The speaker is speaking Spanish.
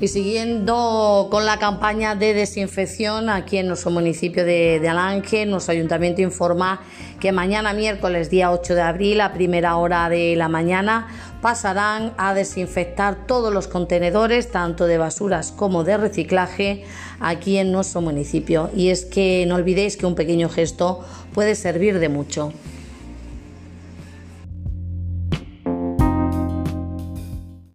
Y siguiendo con la campaña de desinfección aquí en nuestro municipio de, Alange, nuestro ayuntamiento informa que mañana miércoles día 8 de abril a primera hora de la mañana pasarán a desinfectar todos los contenedores, tanto de basuras como de reciclaje, aquí en nuestro municipio. Y es que no olvidéis que un pequeño gesto puede servir de mucho.